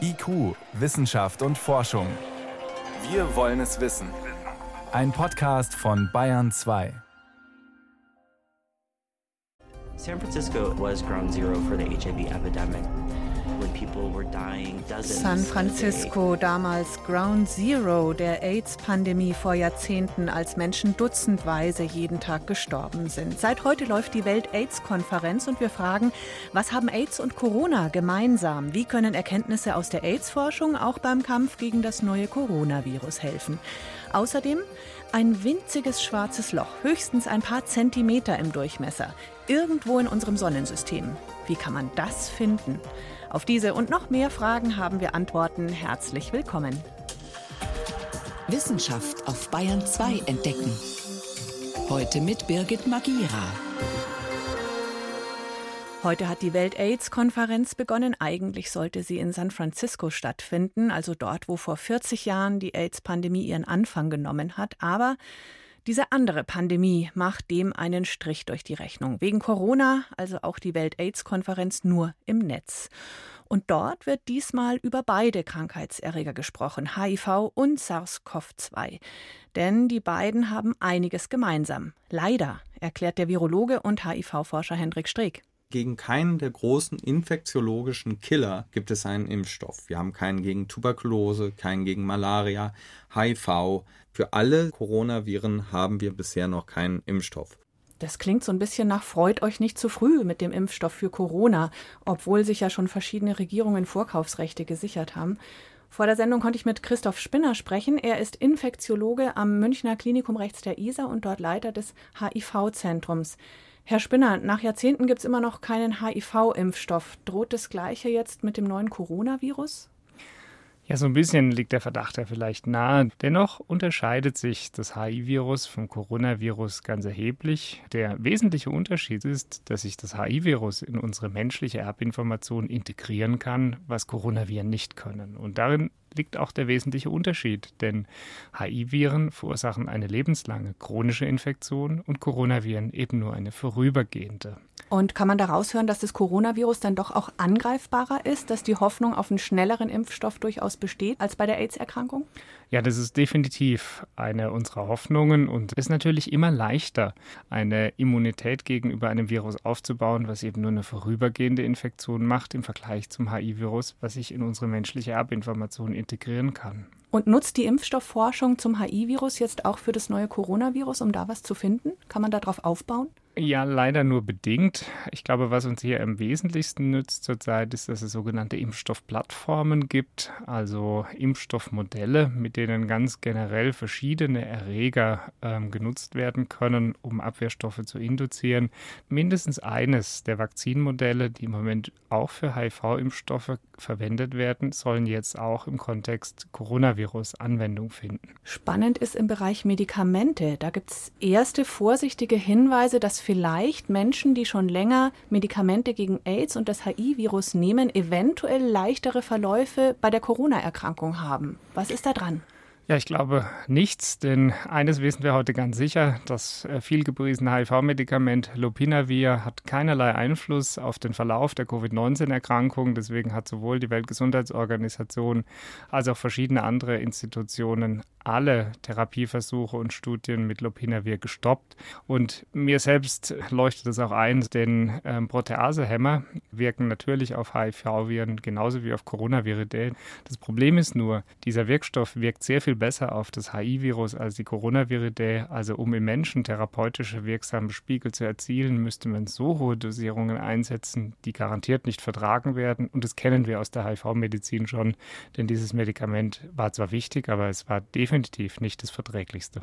IQ, Wissenschaft und Forschung. Wir wollen es wissen. Ein Podcast von Bayern 2. San Francisco was ground zero for the HIV epidemic. San Francisco, damals Ground Zero der AIDS-Pandemie vor Jahrzehnten, als Menschen dutzendweise jeden Tag gestorben sind. Seit heute läuft die Welt-AIDS-Konferenz und wir fragen, was haben AIDS und Corona gemeinsam? Wie können Erkenntnisse aus der AIDS-Forschung auch beim Kampf gegen das neue Coronavirus helfen? Außerdem ein winziges schwarzes Loch, höchstens ein paar Zentimeter im Durchmesser, irgendwo in unserem Sonnensystem. Wie kann man das finden? Auf diese und noch mehr Fragen haben wir Antworten. Herzlich willkommen. Wissenschaft auf Bayern 2 entdecken. Heute mit Birgit Magira. Heute hat die Welt-AIDS-Konferenz begonnen. Eigentlich sollte sie in San Francisco stattfinden, also dort, wo vor 40 Jahren die AIDS-Pandemie ihren Anfang genommen hat. Aber diese andere Pandemie macht dem einen Strich durch die Rechnung. Wegen Corona, also auch die Welt-AIDS-Konferenz nur im Netz. Und dort wird diesmal über beide Krankheitserreger gesprochen, HIV und SARS-CoV-2. Denn die beiden haben einiges gemeinsam. Leider, erklärt der Virologe und HIV-Forscher Hendrik Streeck. Gegen keinen der großen infektiologischen Killer gibt es einen Impfstoff. Wir haben keinen gegen Tuberkulose, keinen gegen Malaria, HIV. Für alle Coronaviren haben wir bisher noch keinen Impfstoff. Das klingt so ein bisschen nach freut euch nicht zu früh mit dem Impfstoff für Corona, obwohl sich ja schon verschiedene Regierungen Vorkaufsrechte gesichert haben. Vor der Sendung konnte ich mit Christoph Spinner sprechen. Er ist Infektiologe am Münchner Klinikum rechts der ISA und dort Leiter des HIV-Zentrums. Herr Spinner, nach Jahrzehnten gibt es immer noch keinen HIV-Impfstoff. Droht das Gleiche jetzt mit dem neuen Coronavirus? Ja, so ein bisschen liegt der Verdacht ja vielleicht nahe. Dennoch unterscheidet sich das HIV-Virus vom Coronavirus ganz erheblich. Der wesentliche Unterschied ist, dass sich das HIV-Virus in unsere menschliche Erbinformation integrieren kann, was Coronaviren nicht können. Und darin liegt auch der wesentliche Unterschied, denn HIV-Viren verursachen eine lebenslange chronische Infektion und Coronaviren eben nur eine vorübergehende. Und kann man daraus hören, dass das Coronavirus dann doch auch angreifbarer ist, dass die Hoffnung auf einen schnelleren Impfstoff durchaus besteht als bei der AIDS-Erkrankung? Ja, das ist definitiv eine unserer Hoffnungen und es ist natürlich immer leichter, eine Immunität gegenüber einem Virus aufzubauen, was eben nur eine vorübergehende Infektion macht im Vergleich zum HIV-Virus, was sich in unsere menschliche Erbinformation integrieren kann. Und nutzt die Impfstoffforschung zum HIV-Virus jetzt auch für das neue Coronavirus, um da was zu finden? Kann man darauf aufbauen? Ja, leider nur bedingt. Ich glaube, was uns hier am wesentlichsten nützt zurzeit, ist, dass es sogenannte Impfstoffplattformen gibt, also Impfstoffmodelle, mit denen ganz generell verschiedene Erreger ähm, genutzt werden können, um Abwehrstoffe zu induzieren. Mindestens eines der Vakzinmodelle, die im Moment auch für HIV-Impfstoffe verwendet werden, sollen jetzt auch im Kontext Coronavirus Anwendung finden. Spannend ist im Bereich Medikamente. Da gibt es erste vorsichtige Hinweise, dass vielleicht Menschen, die schon länger Medikamente gegen AIDS und das HIV-Virus nehmen, eventuell leichtere Verläufe bei der Corona-Erkrankung haben. Was ist da dran? Ja, ich glaube nichts, denn eines wissen wir heute ganz sicher, das äh, vielgepriesene HIV-Medikament Lopinavir hat keinerlei Einfluss auf den Verlauf der Covid-19-Erkrankung. Deswegen hat sowohl die Weltgesundheitsorganisation als auch verschiedene andere Institutionen alle Therapieversuche und Studien mit Lopinavir gestoppt. Und mir selbst leuchtet es auch ein, denn ähm, Proteasehämmer wirken natürlich auf HIV-Viren genauso wie auf Coronaviridäen. Das Problem ist nur, dieser Wirkstoff wirkt sehr viel besser auf das HIV-Virus als die Coronaviridae. Also um im Menschen therapeutische wirksame Spiegel zu erzielen, müsste man so hohe Dosierungen einsetzen, die garantiert nicht vertragen werden. Und das kennen wir aus der HIV-Medizin schon, denn dieses Medikament war zwar wichtig, aber es war definitiv nicht das Verträglichste.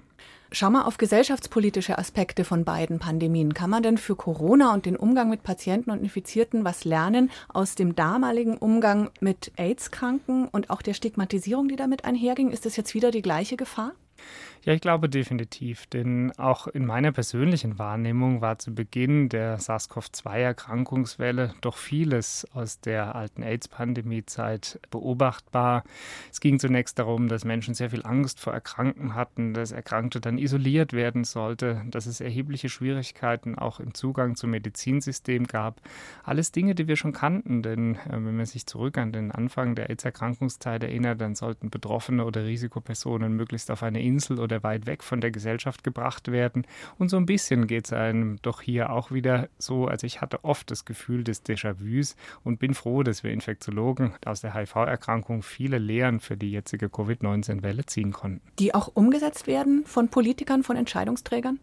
Schau mal auf gesellschaftspolitische Aspekte von beiden Pandemien. Kann man denn für Corona und den Umgang mit Patienten und Infizierten was lernen aus dem damaligen Umgang mit AIDS-Kranken und auch der Stigmatisierung, die damit einherging? Ist das jetzt wieder die gleiche Gefahr? Ja, ich glaube definitiv, denn auch in meiner persönlichen Wahrnehmung war zu Beginn der SARS-CoV-2-Erkrankungswelle doch vieles aus der alten AIDS-Pandemie-Zeit beobachtbar. Es ging zunächst darum, dass Menschen sehr viel Angst vor Erkrankten hatten, dass Erkrankte dann isoliert werden sollte, dass es erhebliche Schwierigkeiten auch im Zugang zum Medizinsystem gab. Alles Dinge, die wir schon kannten, denn äh, wenn man sich zurück an den Anfang der AIDS-Erkrankungszeit erinnert, dann sollten Betroffene oder Risikopersonen möglichst auf eine Insel oder weit weg von der Gesellschaft gebracht werden. Und so ein bisschen geht es einem doch hier auch wieder so. Also ich hatte oft das Gefühl des Déjà-vus und bin froh, dass wir Infektiologen aus der HIV-Erkrankung viele Lehren für die jetzige Covid-19-Welle ziehen konnten. Die auch umgesetzt werden von Politikern, von Entscheidungsträgern?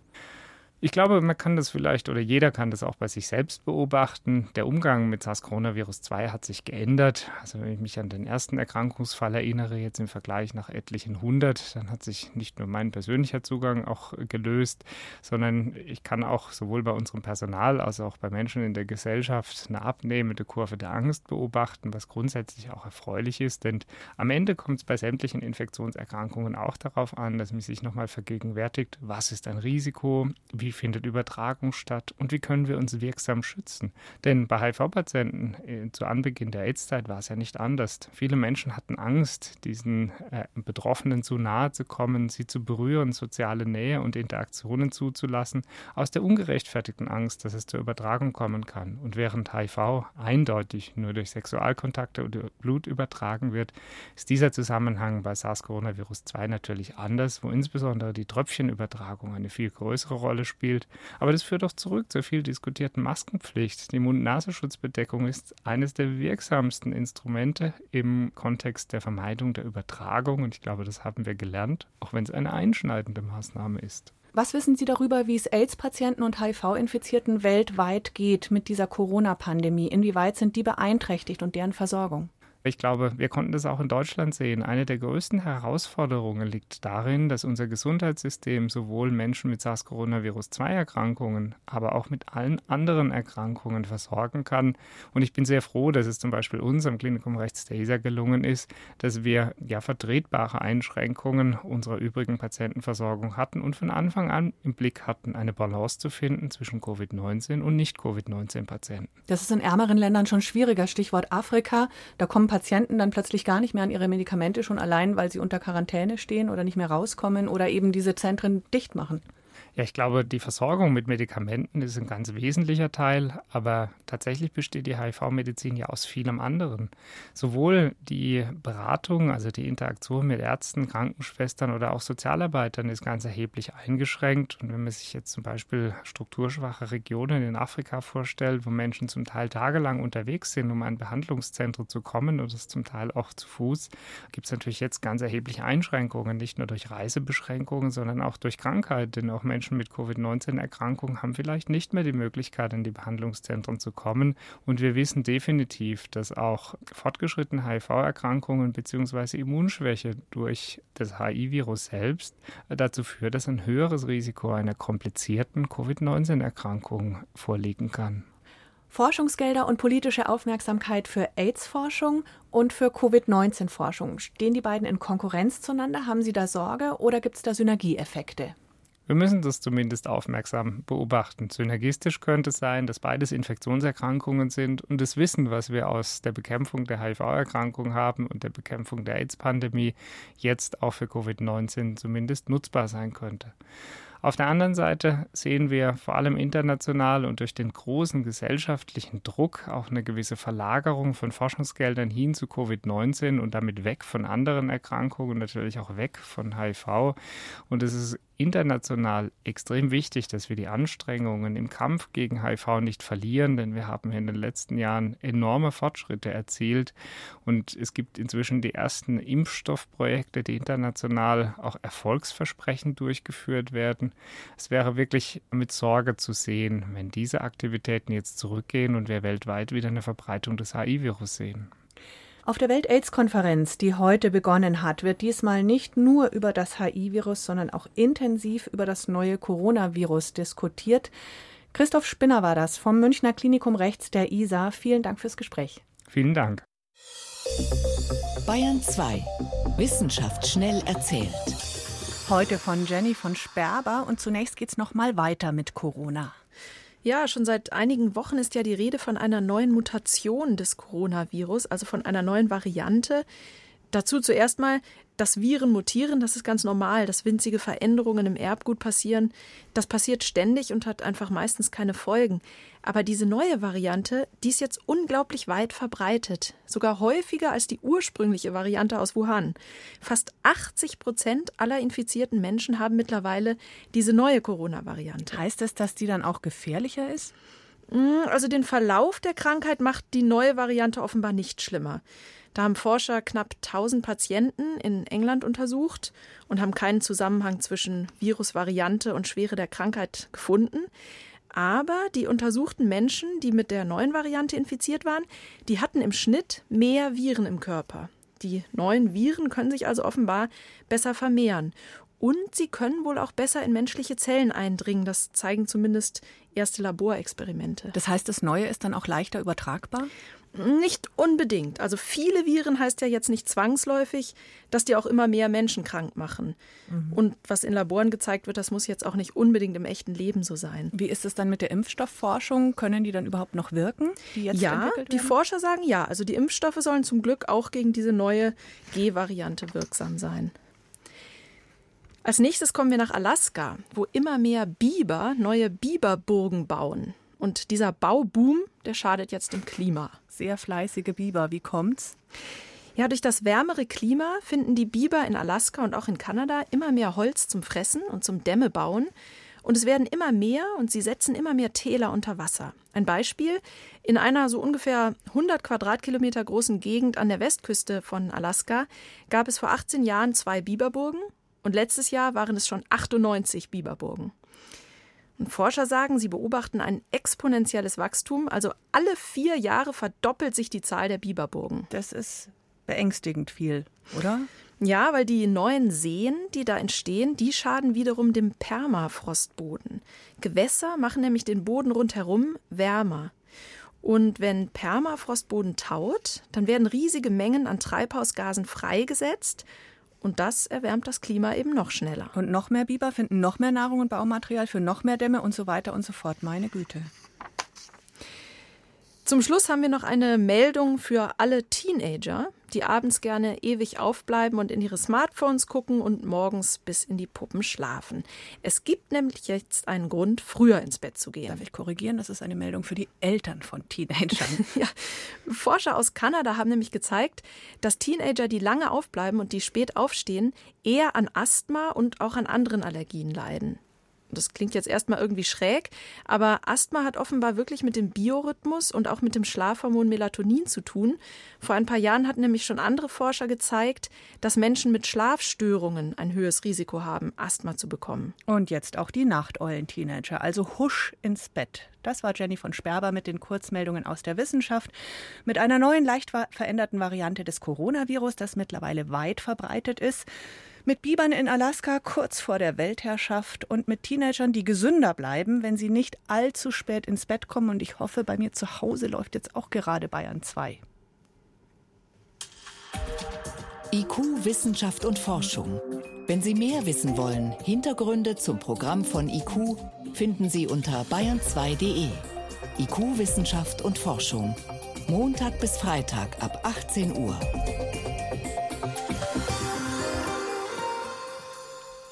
Ich glaube, man kann das vielleicht oder jeder kann das auch bei sich selbst beobachten. Der Umgang mit SARS-CoV-2 hat sich geändert. Also wenn ich mich an den ersten Erkrankungsfall erinnere, jetzt im Vergleich nach etlichen hundert, dann hat sich nicht nur mein persönlicher Zugang auch gelöst, sondern ich kann auch sowohl bei unserem Personal als auch bei Menschen in der Gesellschaft eine abnehmende Kurve der Angst beobachten, was grundsätzlich auch erfreulich ist. Denn am Ende kommt es bei sämtlichen Infektionserkrankungen auch darauf an, dass man sich nochmal vergegenwärtigt, was ist ein Risiko, wie findet Übertragung statt und wie können wir uns wirksam schützen. Denn bei HIV-Patienten äh, zu Anbeginn der AIDS-Zeit war es ja nicht anders. Viele Menschen hatten Angst, diesen äh, Betroffenen zu nahe zu kommen, sie zu berühren, soziale Nähe und Interaktionen zuzulassen, aus der ungerechtfertigten Angst, dass es zur Übertragung kommen kann. Und während HIV eindeutig nur durch Sexualkontakte oder Blut übertragen wird, ist dieser Zusammenhang bei SARS-CoV-2 natürlich anders, wo insbesondere die Tröpfchenübertragung eine viel größere Rolle spielt spielt. Aber das führt doch zurück zur viel diskutierten Maskenpflicht. Die Mund-Nasenschutzbedeckung ist eines der wirksamsten Instrumente im Kontext der Vermeidung der Übertragung. Und ich glaube, das haben wir gelernt, auch wenn es eine einschneidende Maßnahme ist. Was wissen Sie darüber, wie es AIDS-Patienten und HIV-Infizierten weltweit geht mit dieser Corona-Pandemie? Inwieweit sind die beeinträchtigt und deren Versorgung? Ich glaube, wir konnten das auch in Deutschland sehen. Eine der größten Herausforderungen liegt darin, dass unser Gesundheitssystem sowohl Menschen mit SARS-CoV-2-Erkrankungen, aber auch mit allen anderen Erkrankungen versorgen kann. Und ich bin sehr froh, dass es zum Beispiel uns am Klinikum rechts der gelungen ist, dass wir ja vertretbare Einschränkungen unserer übrigen Patientenversorgung hatten und von Anfang an im Blick hatten, eine Balance zu finden zwischen Covid-19 und Nicht-Covid-19-Patienten. Das ist in ärmeren Ländern schon schwieriger. Stichwort Afrika. Da kommen Patienten dann plötzlich gar nicht mehr an ihre Medikamente, schon allein, weil sie unter Quarantäne stehen oder nicht mehr rauskommen oder eben diese Zentren dicht machen. Ja, ich glaube, die Versorgung mit Medikamenten ist ein ganz wesentlicher Teil, aber tatsächlich besteht die HIV-Medizin ja aus vielem anderen. Sowohl die Beratung, also die Interaktion mit Ärzten, Krankenschwestern oder auch Sozialarbeitern ist ganz erheblich eingeschränkt. Und wenn man sich jetzt zum Beispiel strukturschwache Regionen in Afrika vorstellt, wo Menschen zum Teil tagelang unterwegs sind, um ein Behandlungszentrum zu kommen und das zum Teil auch zu Fuß, gibt es natürlich jetzt ganz erhebliche Einschränkungen, nicht nur durch Reisebeschränkungen, sondern auch durch Krankheit, denn auch Menschen Menschen mit Covid-19-Erkrankungen haben vielleicht nicht mehr die Möglichkeit, in die Behandlungszentren zu kommen. Und wir wissen definitiv, dass auch fortgeschrittene HIV-Erkrankungen bzw. Immunschwäche durch das HIV-Virus selbst dazu führt, dass ein höheres Risiko einer komplizierten Covid-19-Erkrankung vorliegen kann. Forschungsgelder und politische Aufmerksamkeit für AIDS-Forschung und für Covid-19-Forschung. Stehen die beiden in Konkurrenz zueinander? Haben Sie da Sorge oder gibt es da Synergieeffekte? Wir müssen das zumindest aufmerksam beobachten. Synergistisch könnte es sein, dass beides Infektionserkrankungen sind und das Wissen, was wir aus der Bekämpfung der HIV-Erkrankung haben und der Bekämpfung der AIDS-Pandemie, jetzt auch für Covid-19 zumindest nutzbar sein könnte. Auf der anderen Seite sehen wir vor allem international und durch den großen gesellschaftlichen Druck auch eine gewisse Verlagerung von Forschungsgeldern hin zu Covid-19 und damit weg von anderen Erkrankungen, natürlich auch weg von HIV. Und es ist international extrem wichtig, dass wir die Anstrengungen im Kampf gegen HIV nicht verlieren, denn wir haben in den letzten Jahren enorme Fortschritte erzielt und es gibt inzwischen die ersten Impfstoffprojekte, die international auch erfolgsversprechend durchgeführt werden. Es wäre wirklich mit Sorge zu sehen, wenn diese Aktivitäten jetzt zurückgehen und wir weltweit wieder eine Verbreitung des HIV-Virus sehen. Auf der Welt-AIDS-Konferenz, die heute begonnen hat, wird diesmal nicht nur über das HIV-Virus, sondern auch intensiv über das neue Coronavirus diskutiert. Christoph Spinner war das vom Münchner Klinikum Rechts der ISA. Vielen Dank fürs Gespräch. Vielen Dank. Bayern 2. Wissenschaft schnell erzählt. Heute von Jenny von Sperber und zunächst geht es nochmal weiter mit Corona. Ja, schon seit einigen Wochen ist ja die Rede von einer neuen Mutation des Coronavirus, also von einer neuen Variante. Dazu zuerst mal, dass Viren mutieren, das ist ganz normal, dass winzige Veränderungen im Erbgut passieren. Das passiert ständig und hat einfach meistens keine Folgen. Aber diese neue Variante, die ist jetzt unglaublich weit verbreitet. Sogar häufiger als die ursprüngliche Variante aus Wuhan. Fast 80 Prozent aller infizierten Menschen haben mittlerweile diese neue Corona-Variante. Heißt das, dass die dann auch gefährlicher ist? Hm, also den Verlauf der Krankheit macht die neue Variante offenbar nicht schlimmer. Da haben Forscher knapp 1000 Patienten in England untersucht und haben keinen Zusammenhang zwischen Virusvariante und Schwere der Krankheit gefunden. Aber die untersuchten Menschen, die mit der neuen Variante infiziert waren, die hatten im Schnitt mehr Viren im Körper. Die neuen Viren können sich also offenbar besser vermehren. Und sie können wohl auch besser in menschliche Zellen eindringen. Das zeigen zumindest erste Laborexperimente. Das heißt, das Neue ist dann auch leichter übertragbar? Nicht unbedingt. Also viele Viren heißt ja jetzt nicht zwangsläufig, dass die auch immer mehr Menschen krank machen. Mhm. Und was in Laboren gezeigt wird, das muss jetzt auch nicht unbedingt im echten Leben so sein. Wie ist es dann mit der Impfstoffforschung? Können die dann überhaupt noch wirken? Die ja, die Forscher sagen ja. Also die Impfstoffe sollen zum Glück auch gegen diese neue G-Variante wirksam sein. Als nächstes kommen wir nach Alaska, wo immer mehr Biber neue Biberburgen bauen. Und dieser Bauboom, der schadet jetzt dem Klima. Sehr fleißige Biber, wie kommt's? Ja, durch das wärmere Klima finden die Biber in Alaska und auch in Kanada immer mehr Holz zum Fressen und zum Dämme bauen. Und es werden immer mehr und sie setzen immer mehr Täler unter Wasser. Ein Beispiel: In einer so ungefähr 100 Quadratkilometer großen Gegend an der Westküste von Alaska gab es vor 18 Jahren zwei Biberburgen und letztes Jahr waren es schon 98 Biberburgen. Und Forscher sagen, sie beobachten ein exponentielles Wachstum. Also alle vier Jahre verdoppelt sich die Zahl der Biberburgen. Das ist beängstigend viel, oder? Ja, weil die neuen Seen, die da entstehen, die schaden wiederum dem Permafrostboden. Gewässer machen nämlich den Boden rundherum wärmer. Und wenn Permafrostboden taut, dann werden riesige Mengen an Treibhausgasen freigesetzt und das erwärmt das Klima eben noch schneller. Und noch mehr Biber finden noch mehr Nahrung und Baumaterial für noch mehr Dämme und so weiter und so fort. Meine Güte. Zum Schluss haben wir noch eine Meldung für alle Teenager, die abends gerne ewig aufbleiben und in ihre Smartphones gucken und morgens bis in die Puppen schlafen. Es gibt nämlich jetzt einen Grund, früher ins Bett zu gehen. Darf ich korrigieren? Das ist eine Meldung für die Eltern von Teenagern. ja. Forscher aus Kanada haben nämlich gezeigt, dass Teenager, die lange aufbleiben und die spät aufstehen, eher an Asthma und auch an anderen Allergien leiden. Das klingt jetzt erstmal irgendwie schräg, aber Asthma hat offenbar wirklich mit dem Biorhythmus und auch mit dem Schlafhormon Melatonin zu tun. Vor ein paar Jahren hatten nämlich schon andere Forscher gezeigt, dass Menschen mit Schlafstörungen ein höheres Risiko haben, Asthma zu bekommen. Und jetzt auch die Nachteulen-Teenager, also husch ins Bett. Das war Jenny von Sperber mit den Kurzmeldungen aus der Wissenschaft. Mit einer neuen, leicht veränderten Variante des Coronavirus, das mittlerweile weit verbreitet ist. Mit Bibern in Alaska kurz vor der Weltherrschaft und mit Teenagern, die gesünder bleiben, wenn sie nicht allzu spät ins Bett kommen. Und ich hoffe, bei mir zu Hause läuft jetzt auch gerade Bayern 2. IQ, Wissenschaft und Forschung. Wenn Sie mehr wissen wollen, Hintergründe zum Programm von IQ finden Sie unter bayern2.de. IQ, Wissenschaft und Forschung. Montag bis Freitag ab 18 Uhr.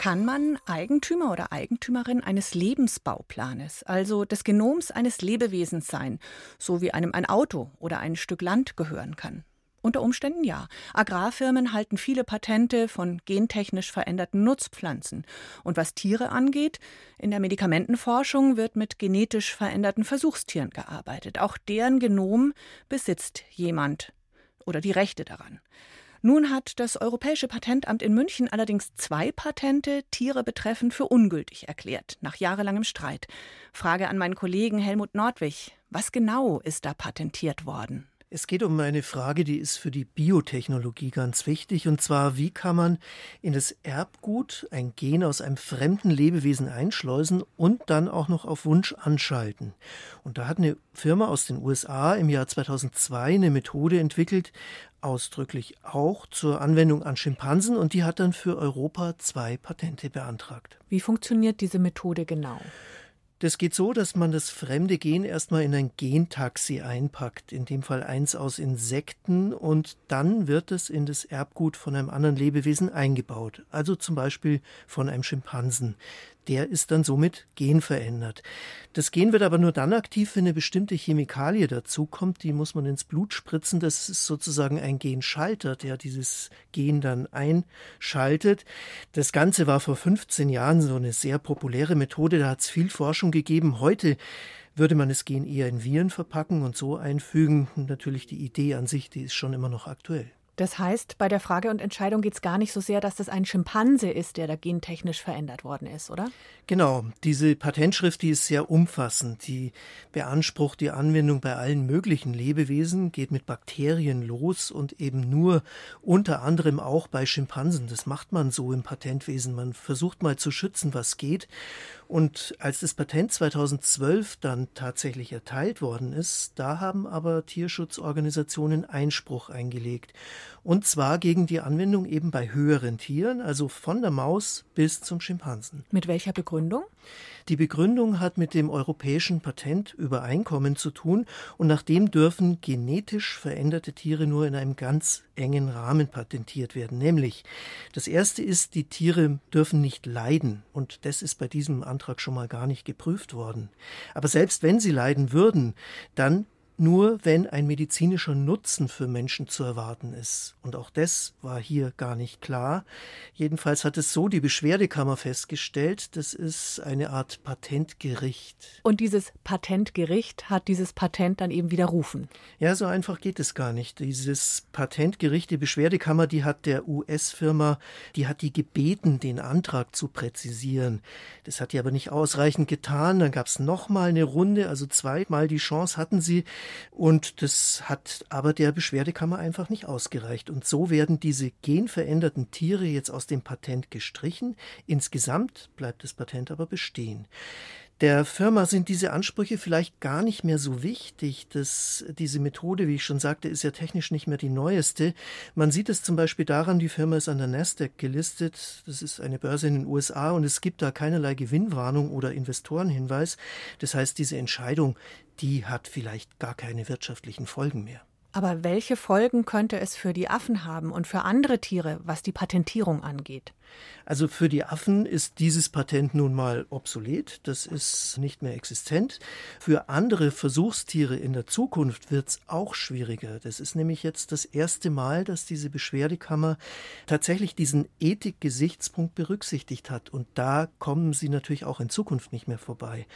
Kann man Eigentümer oder Eigentümerin eines Lebensbauplanes, also des Genoms eines Lebewesens sein, so wie einem ein Auto oder ein Stück Land gehören kann. Unter Umständen ja. Agrarfirmen halten viele Patente von gentechnisch veränderten Nutzpflanzen. Und was Tiere angeht, in der Medikamentenforschung wird mit genetisch veränderten Versuchstieren gearbeitet. Auch deren Genom besitzt jemand oder die Rechte daran. Nun hat das Europäische Patentamt in München allerdings zwei Patente Tiere betreffend für ungültig erklärt, nach jahrelangem Streit. Frage an meinen Kollegen Helmut Nordwig. Was genau ist da patentiert worden? Es geht um eine Frage, die ist für die Biotechnologie ganz wichtig, und zwar, wie kann man in das Erbgut ein Gen aus einem fremden Lebewesen einschleusen und dann auch noch auf Wunsch anschalten. Und da hat eine Firma aus den USA im Jahr 2002 eine Methode entwickelt, ausdrücklich auch zur Anwendung an Schimpansen, und die hat dann für Europa zwei Patente beantragt. Wie funktioniert diese Methode genau? Das geht so, dass man das fremde Gen erstmal in ein Gentaxi einpackt, in dem Fall eins aus Insekten, und dann wird es in das Erbgut von einem anderen Lebewesen eingebaut, also zum Beispiel von einem Schimpansen der ist dann somit genverändert. Das Gen wird aber nur dann aktiv, wenn eine bestimmte Chemikalie dazukommt, die muss man ins Blut spritzen. Das ist sozusagen ein Genschalter, der dieses Gen dann einschaltet. Das Ganze war vor 15 Jahren so eine sehr populäre Methode, da hat es viel Forschung gegeben. Heute würde man das Gen eher in Viren verpacken und so einfügen. Natürlich die Idee an sich, die ist schon immer noch aktuell. Das heißt, bei der Frage und Entscheidung geht es gar nicht so sehr, dass das ein Schimpanse ist, der da gentechnisch verändert worden ist, oder? Genau. Diese Patentschrift, die ist sehr umfassend. Die beansprucht die Anwendung bei allen möglichen Lebewesen, geht mit Bakterien los und eben nur unter anderem auch bei Schimpansen. Das macht man so im Patentwesen. Man versucht mal zu schützen, was geht. Und als das Patent 2012 dann tatsächlich erteilt worden ist, da haben aber Tierschutzorganisationen Einspruch eingelegt. Und zwar gegen die Anwendung eben bei höheren Tieren, also von der Maus bis zum Schimpansen. Mit welcher Begründung? Die Begründung hat mit dem Europäischen Patentübereinkommen zu tun und nachdem dürfen genetisch veränderte Tiere nur in einem ganz engen Rahmen patentiert werden. Nämlich, das erste ist, die Tiere dürfen nicht leiden und das ist bei diesem Antrag schon mal gar nicht geprüft worden. Aber selbst wenn sie leiden würden, dann nur wenn ein medizinischer Nutzen für Menschen zu erwarten ist. Und auch das war hier gar nicht klar. Jedenfalls hat es so die Beschwerdekammer festgestellt, das ist eine Art Patentgericht. Und dieses Patentgericht hat dieses Patent dann eben widerrufen. Ja, so einfach geht es gar nicht. Dieses Patentgericht, die Beschwerdekammer, die hat der US-Firma, die hat die gebeten, den Antrag zu präzisieren. Das hat die aber nicht ausreichend getan. Dann gab es nochmal eine Runde, also zweimal die Chance hatten sie, und das hat aber der Beschwerdekammer einfach nicht ausgereicht. Und so werden diese genveränderten Tiere jetzt aus dem Patent gestrichen. Insgesamt bleibt das Patent aber bestehen. Der Firma sind diese Ansprüche vielleicht gar nicht mehr so wichtig. dass diese Methode, wie ich schon sagte, ist ja technisch nicht mehr die neueste. Man sieht es zum Beispiel daran, die Firma ist an der Nasdaq gelistet. Das ist eine Börse in den USA und es gibt da keinerlei Gewinnwarnung oder Investorenhinweis. Das heißt, diese Entscheidung, die hat vielleicht gar keine wirtschaftlichen Folgen mehr. Aber welche Folgen könnte es für die Affen haben und für andere Tiere, was die Patentierung angeht? Also für die Affen ist dieses Patent nun mal obsolet, das ist nicht mehr existent. Für andere Versuchstiere in der Zukunft wird es auch schwieriger. Das ist nämlich jetzt das erste Mal, dass diese Beschwerdekammer tatsächlich diesen Ethikgesichtspunkt berücksichtigt hat. Und da kommen sie natürlich auch in Zukunft nicht mehr vorbei.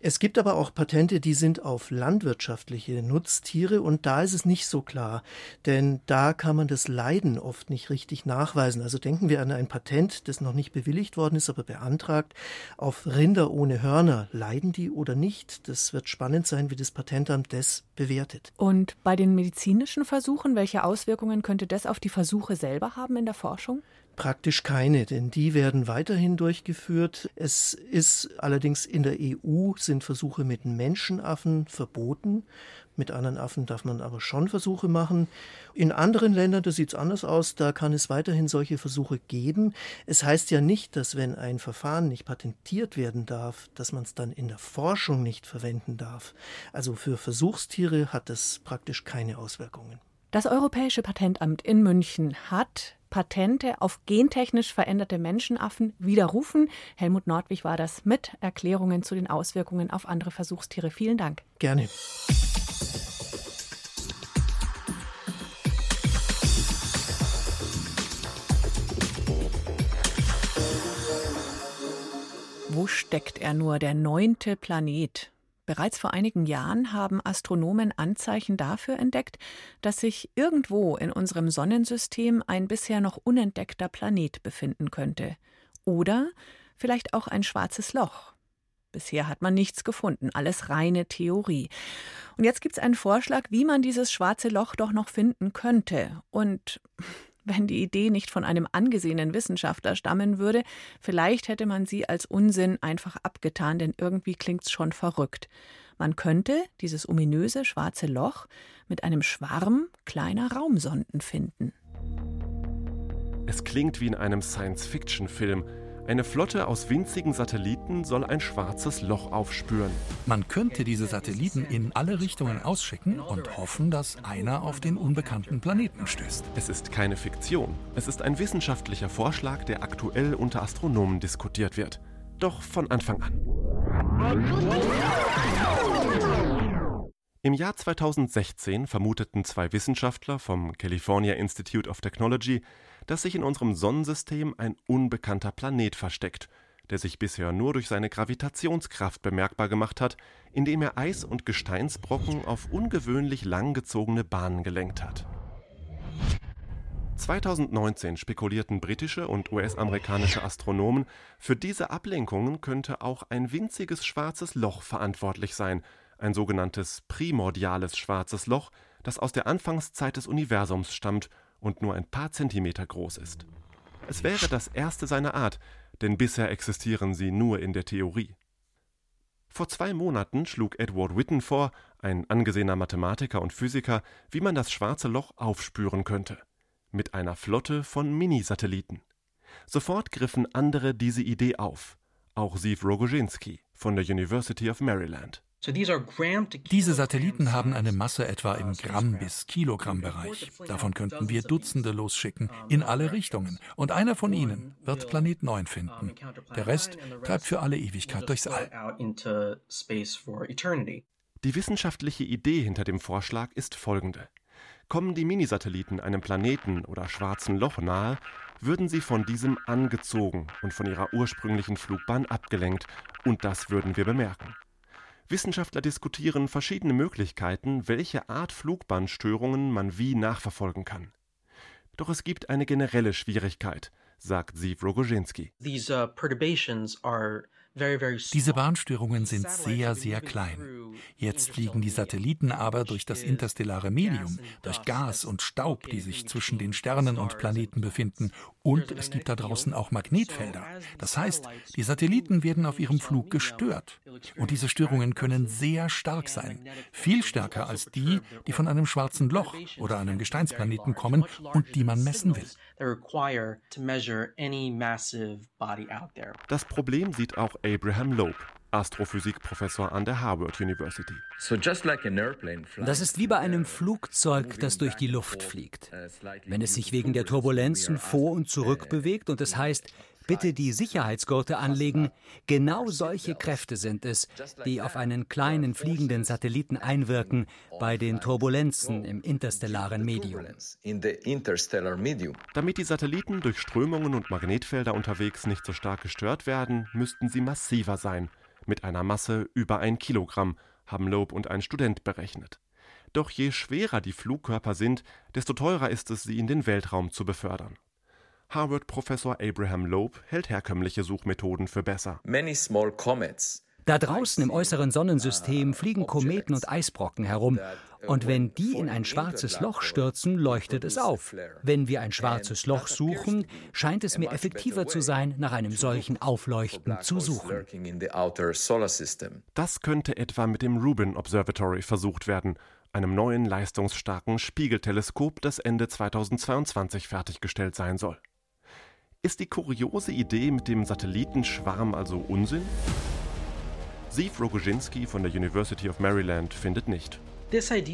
Es gibt aber auch Patente, die sind auf landwirtschaftliche Nutztiere und da ist es nicht so klar, denn da kann man das Leiden oft nicht richtig nachweisen. Also denken wir an ein Patent, das noch nicht bewilligt worden ist, aber beantragt, auf Rinder ohne Hörner. Leiden die oder nicht? Das wird spannend sein, wie das Patentamt das bewertet. Und bei den medizinischen Versuchen, welche Auswirkungen könnte das auf die Versuche selber haben in der Forschung? Praktisch keine, denn die werden weiterhin durchgeführt. Es ist allerdings in der EU sind Versuche mit Menschenaffen verboten. Mit anderen Affen darf man aber schon Versuche machen. In anderen Ländern, da sieht es anders aus, da kann es weiterhin solche Versuche geben. Es heißt ja nicht, dass wenn ein Verfahren nicht patentiert werden darf, dass man es dann in der Forschung nicht verwenden darf. Also für Versuchstiere hat das praktisch keine Auswirkungen. Das Europäische Patentamt in München hat Patente auf gentechnisch veränderte Menschenaffen widerrufen. Helmut Nordwig war das mit Erklärungen zu den Auswirkungen auf andere Versuchstiere. Vielen Dank. Gerne. Wo steckt er nur, der neunte Planet? Bereits vor einigen Jahren haben Astronomen Anzeichen dafür entdeckt, dass sich irgendwo in unserem Sonnensystem ein bisher noch unentdeckter Planet befinden könnte. Oder vielleicht auch ein schwarzes Loch. Bisher hat man nichts gefunden, alles reine Theorie. Und jetzt gibt es einen Vorschlag, wie man dieses schwarze Loch doch noch finden könnte. Und wenn die Idee nicht von einem angesehenen Wissenschaftler stammen würde, vielleicht hätte man sie als Unsinn einfach abgetan, denn irgendwie klingt es schon verrückt. Man könnte dieses ominöse schwarze Loch mit einem Schwarm kleiner Raumsonden finden. Es klingt wie in einem Science-Fiction-Film. Eine Flotte aus winzigen Satelliten soll ein schwarzes Loch aufspüren. Man könnte diese Satelliten in alle Richtungen ausschicken und hoffen, dass einer auf den unbekannten Planeten stößt. Es ist keine Fiktion. Es ist ein wissenschaftlicher Vorschlag, der aktuell unter Astronomen diskutiert wird. Doch von Anfang an. Im Jahr 2016 vermuteten zwei Wissenschaftler vom California Institute of Technology, dass sich in unserem Sonnensystem ein unbekannter Planet versteckt, der sich bisher nur durch seine Gravitationskraft bemerkbar gemacht hat, indem er Eis- und Gesteinsbrocken auf ungewöhnlich langgezogene Bahnen gelenkt hat. 2019 spekulierten britische und US-amerikanische Astronomen, für diese Ablenkungen könnte auch ein winziges schwarzes Loch verantwortlich sein, ein sogenanntes primordiales schwarzes Loch, das aus der Anfangszeit des Universums stammt und nur ein paar Zentimeter groß ist. Es wäre das erste seiner Art, denn bisher existieren sie nur in der Theorie. Vor zwei Monaten schlug Edward Witten vor, ein angesehener Mathematiker und Physiker, wie man das schwarze Loch aufspüren könnte. Mit einer Flotte von Minisatelliten. Sofort griffen andere diese Idee auf. Auch Siv Rogojinski von der University of Maryland. Diese Satelliten haben eine Masse etwa im Gramm- bis Kilogramm-Bereich. Davon könnten wir Dutzende losschicken, in alle Richtungen. Und einer von ihnen wird Planet 9 finden. Der Rest treibt für alle Ewigkeit durchs All. Die wissenschaftliche Idee hinter dem Vorschlag ist folgende. Kommen die Minisatelliten einem Planeten oder schwarzen Loch nahe, würden sie von diesem angezogen und von ihrer ursprünglichen Flugbahn abgelenkt, und das würden wir bemerken. Wissenschaftler diskutieren verschiedene Möglichkeiten, welche Art Flugbahnstörungen man wie nachverfolgen kann. Doch es gibt eine generelle Schwierigkeit, sagt Siv Rogojinski. These uh, perturbations are diese Bahnstörungen sind sehr, sehr klein. Jetzt fliegen die Satelliten aber durch das interstellare Medium, durch Gas und Staub, die sich zwischen den Sternen und Planeten befinden. Und es gibt da draußen auch Magnetfelder. Das heißt, die Satelliten werden auf ihrem Flug gestört. Und diese Störungen können sehr stark sein. Viel stärker als die, die von einem schwarzen Loch oder einem Gesteinsplaneten kommen und die man messen will. Das Problem sieht auch Abraham Loeb, Astrophysikprofessor an der Harvard University. Das ist wie bei einem Flugzeug, das durch die Luft fliegt. Wenn es sich wegen der Turbulenzen vor und zurück bewegt und es heißt, bitte die Sicherheitsgurte anlegen. Genau solche Kräfte sind es, die auf einen kleinen fliegenden Satelliten einwirken bei den Turbulenzen im interstellaren Medium. Damit die Satelliten durch Strömungen und Magnetfelder unterwegs nicht so stark gestört werden, müssten sie massiver sein, mit einer Masse über ein Kilogramm, haben Loeb und ein Student berechnet. Doch je schwerer die Flugkörper sind, desto teurer ist es, sie in den Weltraum zu befördern. Harvard-Professor Abraham Loeb hält herkömmliche Suchmethoden für besser. Da draußen im äußeren Sonnensystem fliegen Kometen und Eisbrocken herum. Und wenn die in ein schwarzes Loch stürzen, leuchtet es auf. Wenn wir ein schwarzes Loch suchen, scheint es mir effektiver zu sein, nach einem solchen Aufleuchten zu suchen. Das könnte etwa mit dem Rubin Observatory versucht werden, einem neuen leistungsstarken Spiegelteleskop, das Ende 2022 fertiggestellt sein soll. Ist die kuriose Idee mit dem Satellitenschwarm also Unsinn? Siv Rogojinski von der University of Maryland findet nicht.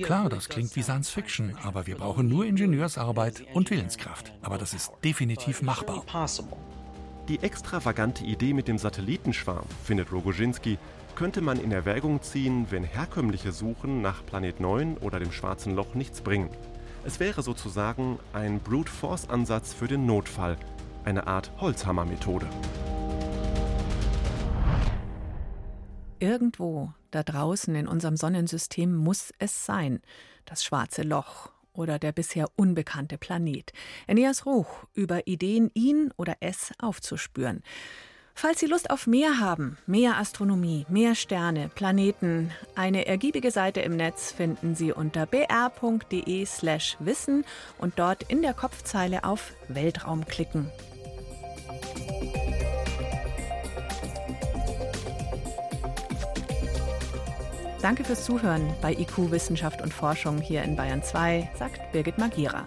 Klar, das klingt wie Science Fiction, aber wir brauchen nur Ingenieursarbeit und Willenskraft. Aber das ist definitiv machbar. Die extravagante Idee mit dem Satellitenschwarm, findet Rogojinski, könnte man in Erwägung ziehen, wenn herkömmliche Suchen nach Planet 9 oder dem Schwarzen Loch nichts bringen. Es wäre sozusagen ein Brute Force Ansatz für den Notfall, eine Art Holzhammermethode. Irgendwo da draußen in unserem Sonnensystem muss es sein, das schwarze Loch oder der bisher unbekannte Planet. Eneas Ruch über Ideen, ihn oder es aufzuspüren. Falls Sie Lust auf mehr haben, mehr Astronomie, mehr Sterne, Planeten, eine ergiebige Seite im Netz finden Sie unter br.de/slash wissen und dort in der Kopfzeile auf Weltraum klicken. Danke fürs Zuhören bei IQ Wissenschaft und Forschung hier in Bayern 2, sagt Birgit Magira.